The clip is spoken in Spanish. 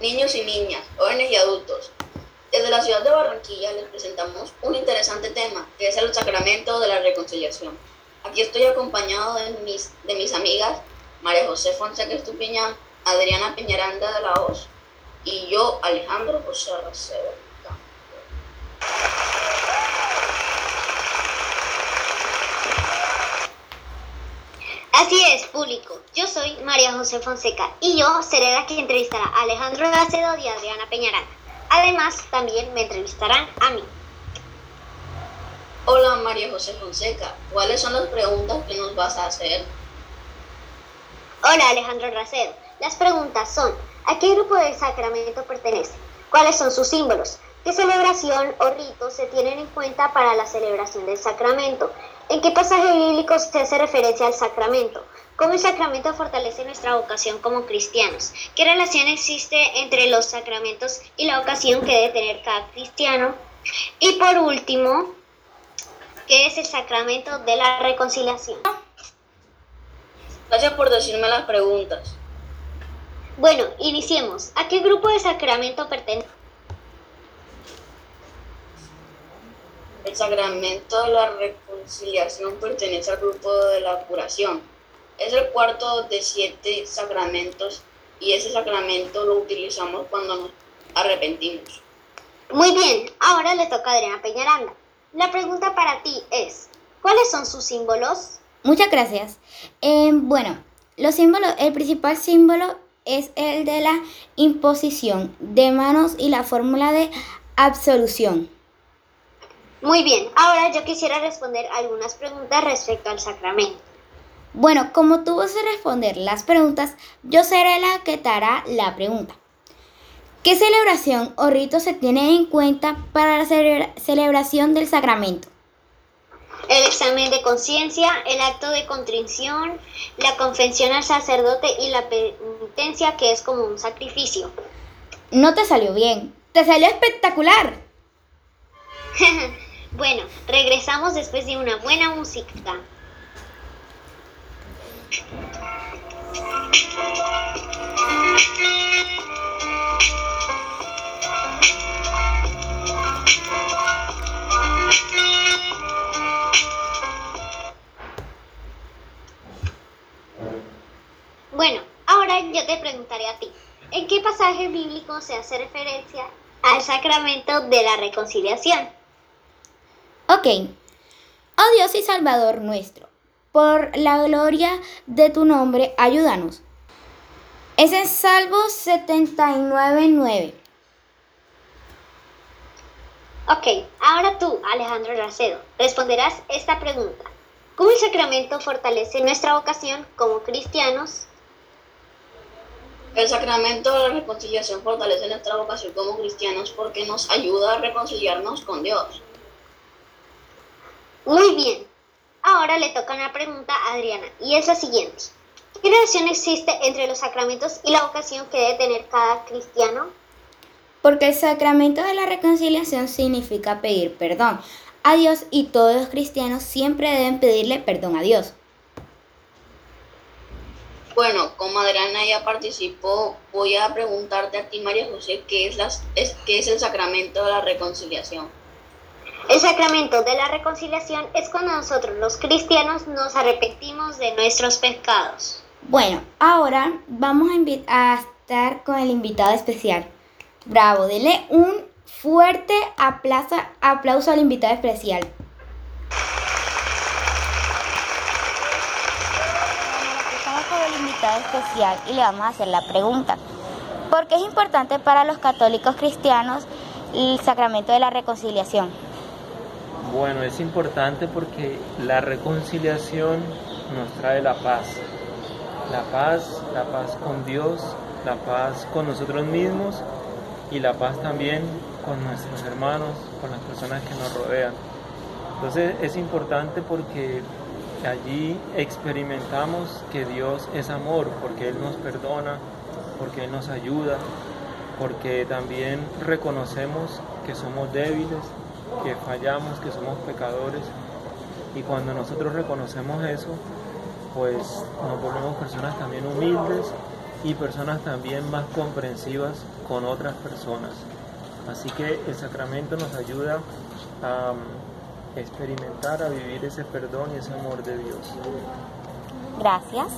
niños y niñas, jóvenes y adultos. Desde la ciudad de Barranquilla les presentamos un interesante tema, que es el sacramento de la reconciliación. Aquí estoy acompañado de mis, de mis amigas María José Fonseca Estupiñán, Adriana Peñaranda de la Hoz y yo, Alejandro José Racedo. Así es, público. Yo soy María José Fonseca y yo seré la que entrevistará a Alejandro Racedo y Adriana Peñaranda. Además, también me entrevistarán a mí. Hola María José Fonseca, ¿cuáles son las preguntas que nos vas a hacer? Hola Alejandro Racedo, las preguntas son, ¿a qué grupo de sacramento pertenece? ¿Cuáles son sus símbolos? ¿Qué celebración o rito se tienen en cuenta para la celebración del sacramento? ¿En qué pasaje bíblico se hace referencia al sacramento? ¿Cómo el sacramento fortalece nuestra vocación como cristianos? ¿Qué relación existe entre los sacramentos y la vocación que debe tener cada cristiano? Y por último, ¿qué es el sacramento de la reconciliación? Gracias por decirme las preguntas. Bueno, iniciemos. ¿A qué grupo de sacramento pertenece? El sacramento de la reconciliación pertenece al grupo de la curación es el cuarto de siete sacramentos y ese sacramento lo utilizamos cuando nos arrepentimos. Muy bien, ahora le toca a Adriana Peñaranda. La pregunta para ti es, ¿cuáles son sus símbolos? Muchas gracias. Eh, bueno, los símbolos, el principal símbolo es el de la imposición de manos y la fórmula de absolución. Muy bien, ahora yo quisiera responder algunas preguntas respecto al sacramento. Bueno, como tú vas a responder las preguntas, yo seré la que te hará la pregunta. ¿Qué celebración o rito se tiene en cuenta para la celebración del sacramento? El examen de conciencia, el acto de contrición, la confesión al sacerdote y la penitencia que es como un sacrificio. No te salió bien, te salió espectacular. bueno, regresamos después de una buena música. Bueno, ahora yo te preguntaré a ti, ¿en qué pasaje bíblico se hace referencia al sacramento de la reconciliación? Ok. Oh Dios y Salvador nuestro por la gloria de tu nombre, ayúdanos. Es en Salmo 79.9. Ok, ahora tú, Alejandro Racedo, responderás esta pregunta. ¿Cómo el sacramento fortalece nuestra vocación como cristianos? El sacramento de la reconciliación fortalece nuestra vocación como cristianos porque nos ayuda a reconciliarnos con Dios. Muy bien, Ahora le toca una pregunta a Adriana y es la siguiente. ¿Qué relación existe entre los sacramentos y la vocación que debe tener cada cristiano? Porque el sacramento de la reconciliación significa pedir perdón a Dios y todos los cristianos siempre deben pedirle perdón a Dios. Bueno, como Adriana ya participó, voy a preguntarte a ti, María José, ¿qué es, las, es, qué es el sacramento de la reconciliación? El sacramento de la reconciliación es cuando nosotros los cristianos nos arrepentimos de nuestros pecados. Bueno, ahora vamos a, estar con el invitado especial. Bravo, dele un fuerte aplauso, aplauso al invitado especial. Estamos con el invitado especial y le vamos a hacer la pregunta. ¿Por qué es importante para los católicos cristianos el sacramento de la reconciliación? Bueno, es importante porque la reconciliación nos trae la paz. La paz, la paz con Dios, la paz con nosotros mismos y la paz también con nuestros hermanos, con las personas que nos rodean. Entonces es importante porque allí experimentamos que Dios es amor, porque Él nos perdona, porque Él nos ayuda, porque también reconocemos que somos débiles, que fallamos, que somos pecadores. Y cuando nosotros reconocemos eso, pues nos volvemos personas también humildes y personas también más comprensivas con otras personas. Así que el sacramento nos ayuda a um, experimentar, a vivir ese perdón y ese amor de Dios. Gracias.